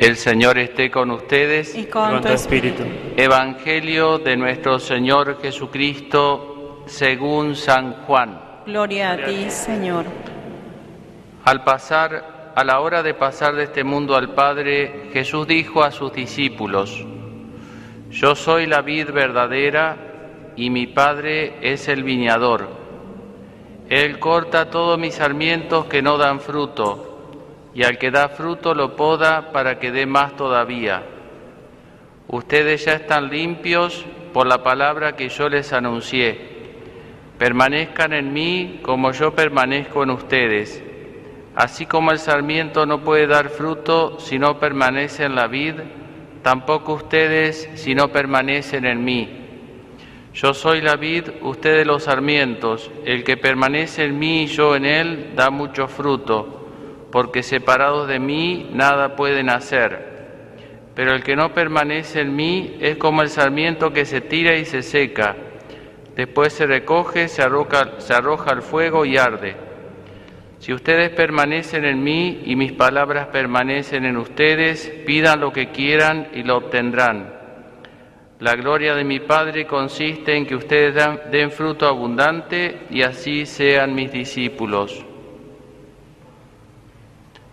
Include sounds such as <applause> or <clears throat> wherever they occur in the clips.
El Señor esté con ustedes. y con tu espíritu. Evangelio de nuestro Señor Jesucristo según San Juan. Gloria a ti, Señor. Al pasar, a la hora de pasar de este mundo al Padre, Jesús dijo a sus discípulos, Yo soy la vid verdadera y mi Padre es el viñador. Él corta todos mis sarmientos que no dan fruto, y al que da fruto lo poda para que dé más todavía. Ustedes ya están limpios por la palabra que yo les anuncié. Permanezcan en mí como yo permanezco en ustedes. Así como el sarmiento no puede dar fruto si no permanece en la vid, tampoco ustedes si no permanecen en mí. Yo soy la vid, ustedes los sarmientos. El que permanece en mí y yo en él da mucho fruto porque separados de mí nada pueden hacer. Pero el que no permanece en mí es como el sarmiento que se tira y se seca. Después se recoge, se arroja, se arroja al fuego y arde. Si ustedes permanecen en mí y mis palabras permanecen en ustedes, pidan lo que quieran y lo obtendrán. La gloria de mi Padre consiste en que ustedes den fruto abundante y así sean mis discípulos.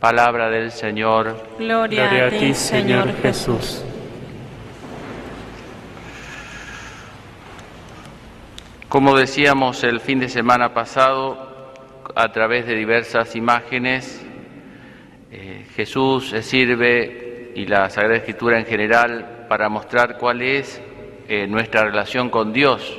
Palabra del Señor. Gloria, Gloria a ti, Señor Jesús. Como decíamos el fin de semana pasado, a través de diversas imágenes, eh, Jesús se sirve y la Sagrada Escritura en general para mostrar cuál es eh, nuestra relación con Dios.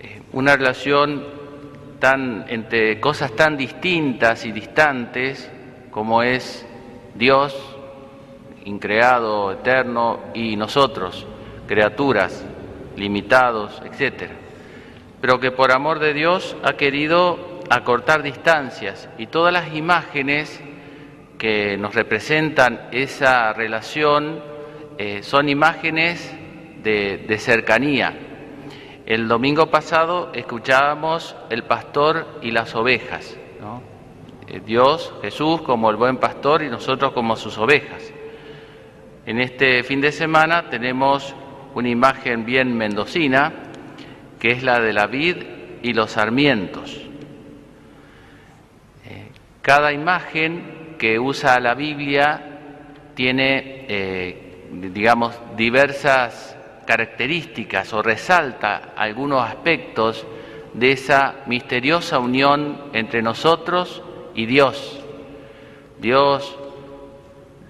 Eh, una relación entre cosas tan distintas y distantes como es Dios, increado, eterno, y nosotros, criaturas, limitados, etc. Pero que por amor de Dios ha querido acortar distancias y todas las imágenes que nos representan esa relación eh, son imágenes de cercanía. El domingo pasado escuchábamos el pastor y las ovejas. Eh, Dios, Jesús como el buen pastor y nosotros como sus ovejas. En este fin de semana tenemos una imagen bien mendocina, que es la de la vid y los sarmientos. Eh, cada imagen que usa la Biblia tiene, eh, digamos, diversas características o resalta algunos aspectos de esa misteriosa unión entre nosotros y Dios. Dios,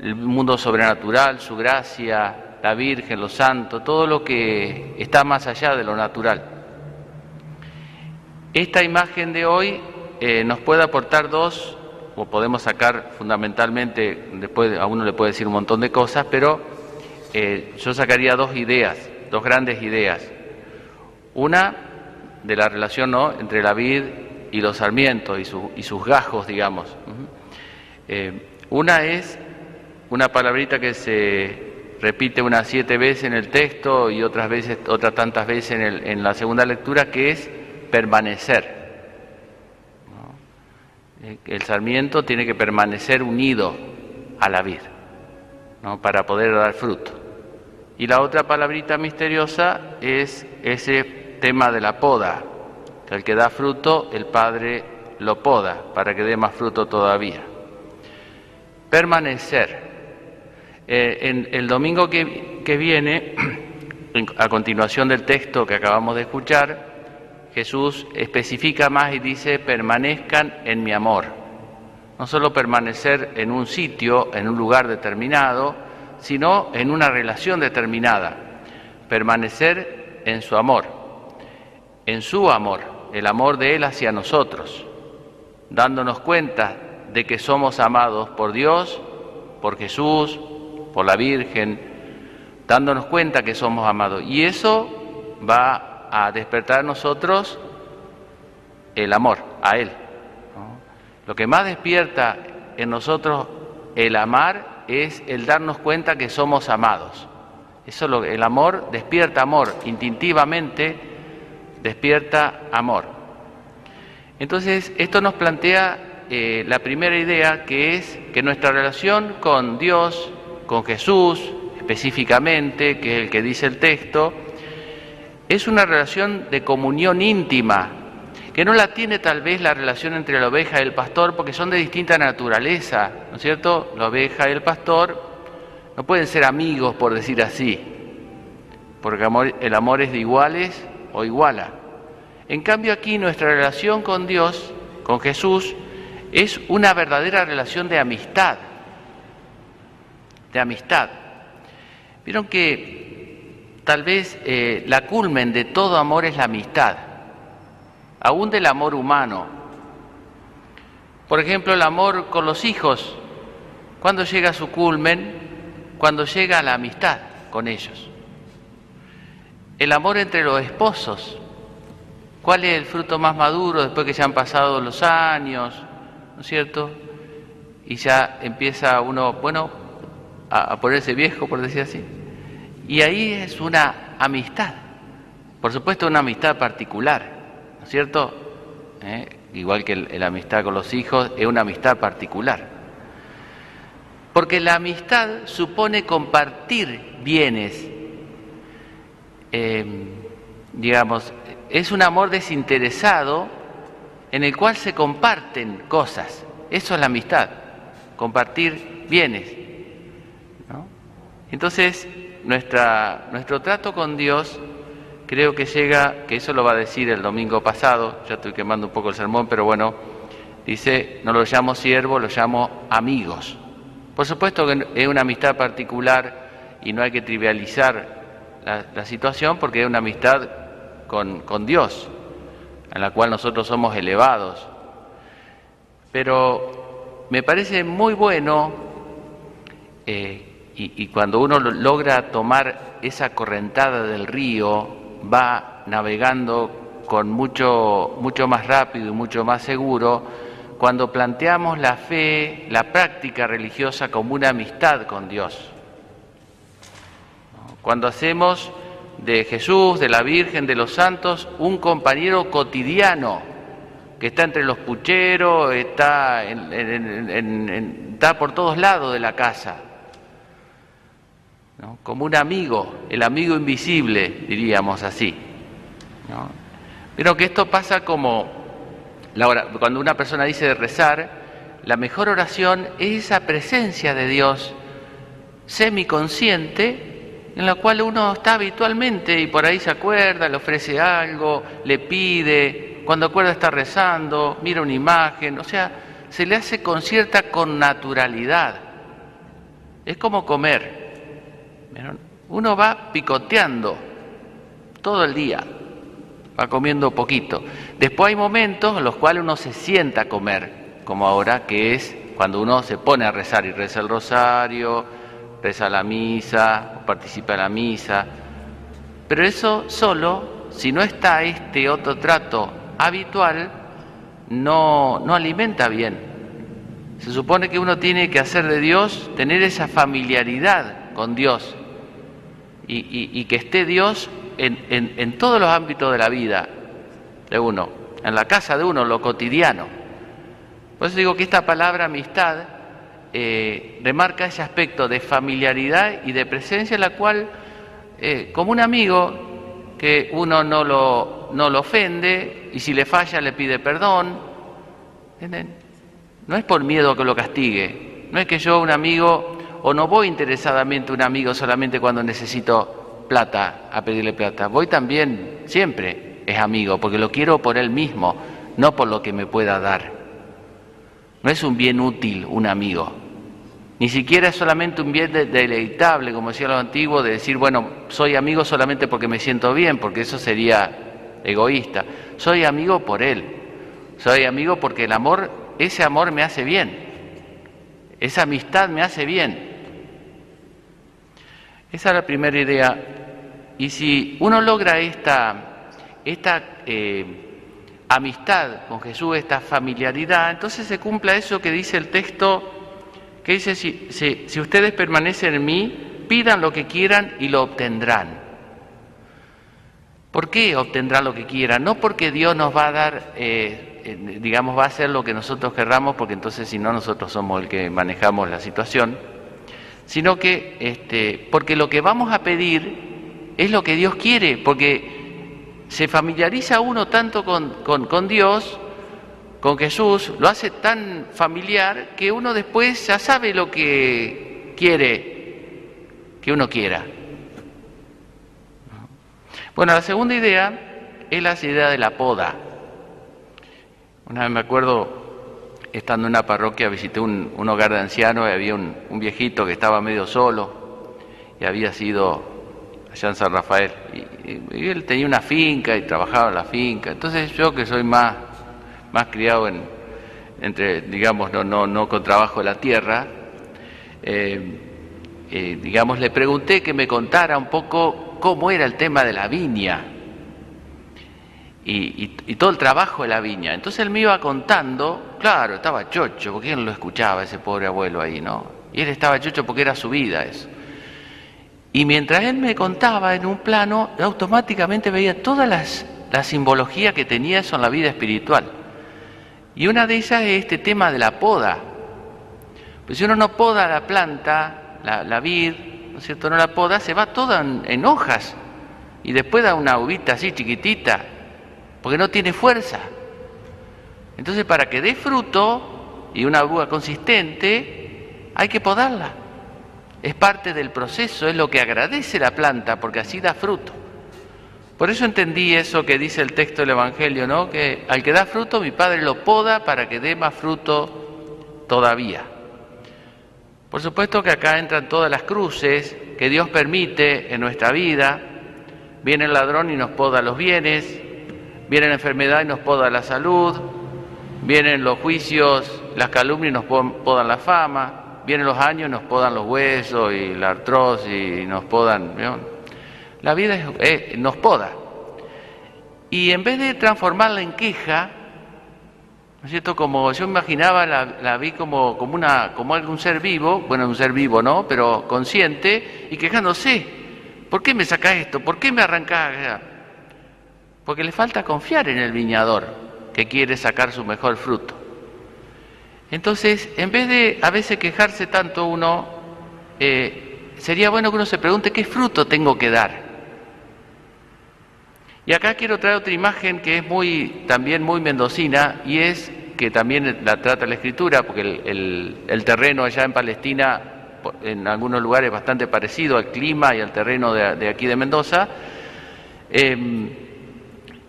el mundo sobrenatural, su gracia, la Virgen, los santos, todo lo que está más allá de lo natural. Esta imagen de hoy eh, nos puede aportar dos, o podemos sacar fundamentalmente, después a uno le puede decir un montón de cosas, pero eh, yo sacaría dos ideas, dos grandes ideas. Una de la relación ¿no? entre la vid y los sarmientos y, su, y sus gajos, digamos. Eh, una es una palabrita que se repite unas siete veces en el texto y otras veces, otras tantas veces en, el, en la segunda lectura, que es permanecer. ¿no? El sarmiento tiene que permanecer unido a la vid ¿no? para poder dar fruto. Y la otra palabrita misteriosa es ese tema de la poda, que el que da fruto, el Padre lo poda para que dé más fruto todavía. Permanecer. Eh, en el domingo que, que viene, <clears throat> a continuación del texto que acabamos de escuchar, Jesús especifica más y dice, permanezcan en mi amor. No solo permanecer en un sitio, en un lugar determinado, sino en una relación determinada. Permanecer en su amor, en su amor, el amor de Él hacia nosotros, dándonos cuenta de que somos amados por Dios, por Jesús, por la Virgen, dándonos cuenta que somos amados. Y eso va a despertar en nosotros el amor a Él. Lo que más despierta en nosotros el amar es el darnos cuenta que somos amados. Eso lo, el amor despierta amor, instintivamente despierta amor. Entonces, esto nos plantea eh, la primera idea que es que nuestra relación con Dios, con Jesús específicamente, que es el que dice el texto, es una relación de comunión íntima, que no la tiene tal vez la relación entre la oveja y el pastor, porque son de distinta naturaleza, ¿no es cierto? La oveja y el pastor no pueden ser amigos, por decir así, porque el amor es de iguales o iguala. En cambio aquí nuestra relación con Dios, con Jesús, es una verdadera relación de amistad, de amistad. Vieron que tal vez eh, la culmen de todo amor es la amistad aún del amor humano. Por ejemplo, el amor con los hijos, cuando llega a su culmen, cuando llega a la amistad con ellos. El amor entre los esposos, ¿cuál es el fruto más maduro después que ya han pasado los años, ¿no es cierto? Y ya empieza uno, bueno, a, a ponerse viejo, por decir así. Y ahí es una amistad, por supuesto una amistad particular cierto? ¿Eh? Igual que la amistad con los hijos, es una amistad particular. Porque la amistad supone compartir bienes. Em, digamos, es un amor desinteresado en el cual se comparten cosas. Eso es la amistad, compartir bienes. Entonces, nuestro trato con Dios creo que llega, que eso lo va a decir el domingo pasado, ya estoy quemando un poco el sermón, pero bueno, dice, no lo llamo siervo, lo llamo amigos. Por supuesto que es una amistad particular y no hay que trivializar la, situación porque es una amistad con, con, Dios, en la cual nosotros somos elevados. Pero me parece muy bueno eh, y, y cuando uno logra tomar esa correntada del río, va navegando con mucho, mucho más rápido y mucho más seguro cuando planteamos la fe, la práctica religiosa como una amistad con Dios. Cuando hacemos de Jesús, de la Virgen, de los santos, un compañero cotidiano que está entre los pucheros, está, está por todos lados de la casa como un amigo, el amigo invisible, diríamos así. Pero que esto pasa como cuando una persona dice de rezar, la mejor oración es esa presencia de Dios semiconsciente en la cual uno está habitualmente y por ahí se acuerda, le ofrece algo, le pide, cuando acuerda está rezando, mira una imagen, o sea, se le hace con cierta connaturalidad. Es como comer. Uno va picoteando todo el día, va comiendo poquito. Después hay momentos en los cuales uno se sienta a comer, como ahora, que es cuando uno se pone a rezar y reza el rosario, reza la misa, participa en la misa. Pero eso solo, si no está este otro trato habitual, no, no alimenta bien. Se supone que uno tiene que hacer de Dios, tener esa familiaridad con Dios, y, que esté Dios en, todos los ámbitos de la vida de uno, en la casa de uno, lo cotidiano. Por eso digo que esta palabra amistad eh, remarca ese aspecto de familiaridad y de presencia en la cual, eh, como un amigo, que uno no lo, no lo ofende y si le falla le pide perdón, no es por miedo que lo castigue, no es que yo, un amigo, o no voy interesadamente a un amigo solamente cuando necesito plata, a pedirle plata. Voy también, siempre es amigo, porque lo quiero por él mismo, no por lo que me pueda dar. No es un bien útil un amigo. Ni siquiera es solamente un bien deleitable, como decía lo antiguo, de decir, bueno, soy amigo solamente porque me siento bien, porque eso sería egoísta. Soy amigo por él. Soy amigo porque el amor, ese amor me hace bien. Esa amistad me hace bien. Esa es la primera idea. Y si uno logra esta, esta eh, amistad con Jesús, esta familiaridad, entonces se cumpla eso que dice el texto, que dice, si, si, ustedes permanecen en mí, pidan lo que quieran y lo obtendrán. ¿Por qué obtendrán lo que quieran? No porque Dios nos va a dar eh, digamos, va a ser lo que nosotros querramos, porque entonces si no nosotros somos el que manejamos la situación, sino que, este, porque lo que vamos a pedir es lo que Dios quiere, porque se familiariza uno tanto con, con, con Dios, con Jesús, lo hace tan familiar que uno después ya sabe lo que quiere que uno quiera. Bueno, la segunda idea es la idea de la poda. Una vez me acuerdo, estando en una parroquia, visité un, hogar de ancianos y había un, viejito que estaba medio solo y había sido allá en San Rafael. Y, él tenía una finca y trabajaba en la finca. Entonces yo que soy más, más criado en, entre, digamos, no, no, no con trabajo de la tierra, eh, eh, digamos, le pregunté que me contara un poco cómo era el tema de la viña y, todo el trabajo de la viña. Entonces él me iba contando, claro, estaba chocho, porque él lo escuchaba ese pobre abuelo ahí, ¿no? Y él estaba chocho porque era su vida eso. Y mientras él me contaba en un plano, automáticamente veía toda las, la simbología que tenía eso en la vida espiritual. Y una de ellas es este tema de la poda. Pues si uno no poda la planta, la, la vid, ¿no es cierto? No la poda, se va toda en, en hojas. Y después da una uvita así chiquitita, porque no tiene fuerza. Entonces, para que dé fruto y una uva consistente, hay que podarla. Es parte del proceso, es lo que agradece la planta, porque así da fruto. Por eso entendí eso que dice el texto del Evangelio, ¿no? Que al que da fruto, mi Padre lo poda para que dé más fruto todavía. Por supuesto que acá entran todas las cruces que Dios permite en nuestra vida. Viene el ladrón y nos poda los bienes, Viene la enfermedad y nos poda la salud, vienen los juicios, las calumnias y nos podan la fama, vienen los años y nos podan los huesos y la artrosis y nos podan... La vida nos poda. Y en vez de transformarla en queja, ¿no es cierto? Como yo imaginaba, la, vi como, como, una, como algún ser vivo, bueno, un ser vivo, ¿no? Pero consciente y quejándose. ¿Por qué me sacas esto? ¿Por qué me arrancás? Porque le falta confiar en el viñador que quiere sacar su mejor fruto. Entonces, en vez de a veces quejarse tanto uno, eh, sería bueno que uno se pregunte qué fruto tengo que dar. Y acá quiero traer otra imagen que es muy, también muy mendocina y es que también la trata la escritura, porque el, terreno allá en Palestina, en algunos lugares bastante parecido al clima y al terreno de, aquí de Mendoza, em,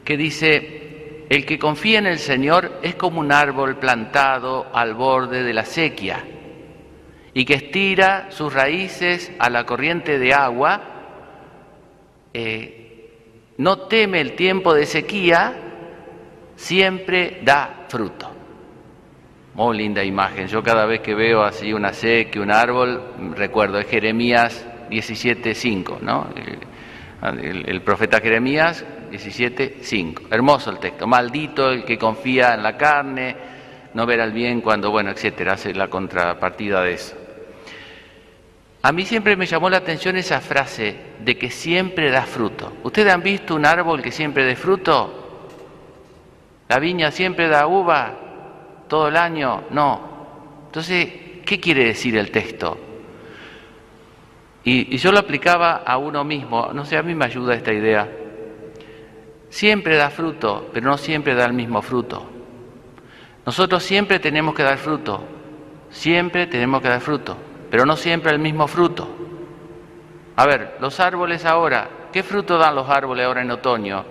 que dice, el que confía en el Señor es como un árbol plantado al borde de la sequía y que estira sus raíces a la corriente de agua, eh, no teme el tiempo de sequía, siempre da fruto. Muy linda imagen. Yo cada vez que veo así una sequía, un árbol, recuerdo, es Jeremías 17.5, ¿no? el profeta Jeremías 17.5. Hermoso el texto. Maldito el que confía en la carne, no verá el bien cuando, bueno, etcétera, hace la contrapartida de eso. A mí siempre me llamó la atención esa frase de que siempre da fruto. ¿Ustedes han visto un árbol que siempre dé fruto? ¿La viña siempre da uva todo el año? No. Entonces, ¿qué quiere decir el texto? Y, y yo lo aplicaba a uno mismo. No sé, a mí me ayuda esta idea siempre da fruto, pero no siempre da el mismo fruto. Nosotros siempre tenemos que dar fruto, siempre tenemos que dar fruto, pero no siempre el mismo fruto. A ver, los árboles ahora, ¿qué fruto dan los árboles ahora en otoño?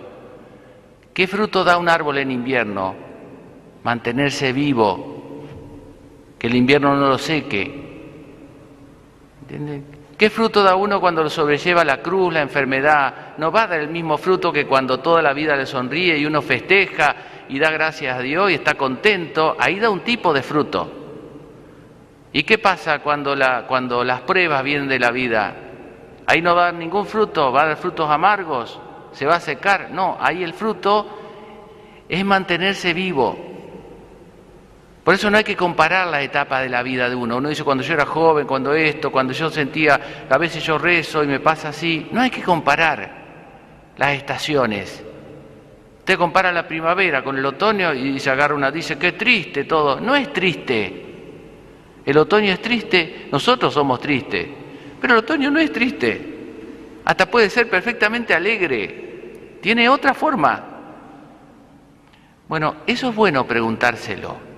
¿Qué fruto da un árbol en invierno? Mantenerse vivo, que el invierno no lo seque. ¿Entienden? ¿Qué fruto da uno cuando lo sobrelleva la cruz, la enfermedad? No va a dar el mismo fruto que cuando toda la vida le sonríe y uno festeja y da gracias a Dios y está contento. Ahí da un tipo de fruto. ¿Y qué pasa cuando, la, cuando las pruebas vienen de la vida? Ahí no va a dar ningún fruto, va a dar frutos amargos, se va a secar. No, ahí el fruto es mantenerse vivo, por eso no hay que comparar la etapa de la vida de uno. Uno dice cuando yo era joven, cuando esto, cuando yo sentía, a veces yo rezo y me pasa así. No hay que comparar las estaciones. Usted compara la primavera con el otoño y se agarra una, dice, qué triste todo. No es triste. El otoño es triste, nosotros somos tristes, pero el otoño no es triste. Hasta puede ser perfectamente alegre. Tiene otra forma. Bueno, eso es bueno preguntárselo.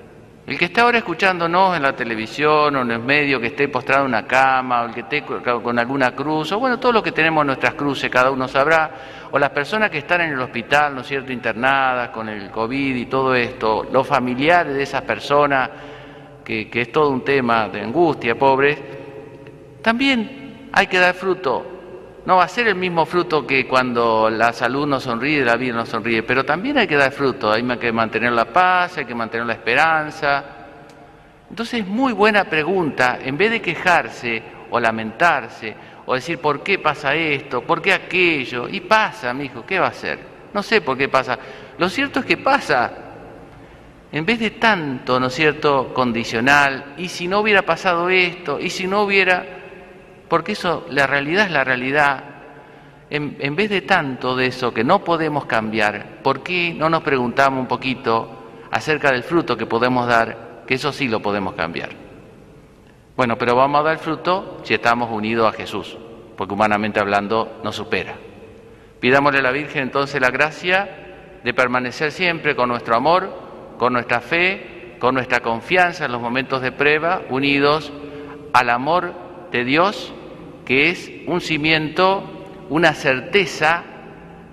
El que está ahora escuchándonos en la televisión o en el medio, que esté postrado en una cama, o el que esté con alguna cruz, o bueno, todo lo que tenemos nuestras cruces, cada uno sabrá, o las personas que están en el hospital, ¿no es cierto?, internadas con el COVID y todo esto, los familiares de esas personas, que, es todo un tema de angustia, pobres, también hay que dar fruto. No va a ser el mismo fruto que cuando la salud no sonríe, la vida no sonríe, pero también hay que dar fruto, hay que mantener la paz, hay que mantener la esperanza. Entonces es muy buena pregunta, en vez de quejarse o lamentarse o decir por qué pasa esto, por qué aquello, y pasa, mi hijo, ¿qué va a hacer? No sé por qué pasa. Lo cierto es que pasa. En vez de tanto, ¿no es cierto?, condicional, y si no hubiera pasado esto, y si no hubiera, porque eso, la realidad es la realidad, en, vez de tanto de eso que no podemos cambiar, ¿por qué no nos preguntamos un poquito acerca del fruto que podemos dar, que eso sí lo podemos cambiar? Bueno, pero vamos a dar fruto si estamos unidos a Jesús, porque humanamente hablando nos supera. Pidámosle a la Virgen entonces la gracia de permanecer siempre con nuestro amor, con nuestra fe, con nuestra confianza en los momentos de prueba, unidos al amor de Dios, que es un cimiento, una certeza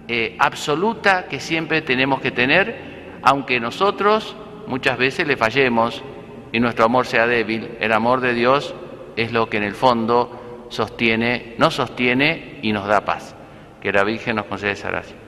eh, absoluta que siempre tenemos que tener, aunque nosotros muchas veces le fallemos y nuestro amor sea débil, el amor de Dios es lo que en el fondo sostiene, nos sostiene y nos da paz. Que la Virgen nos conceda esa gracia.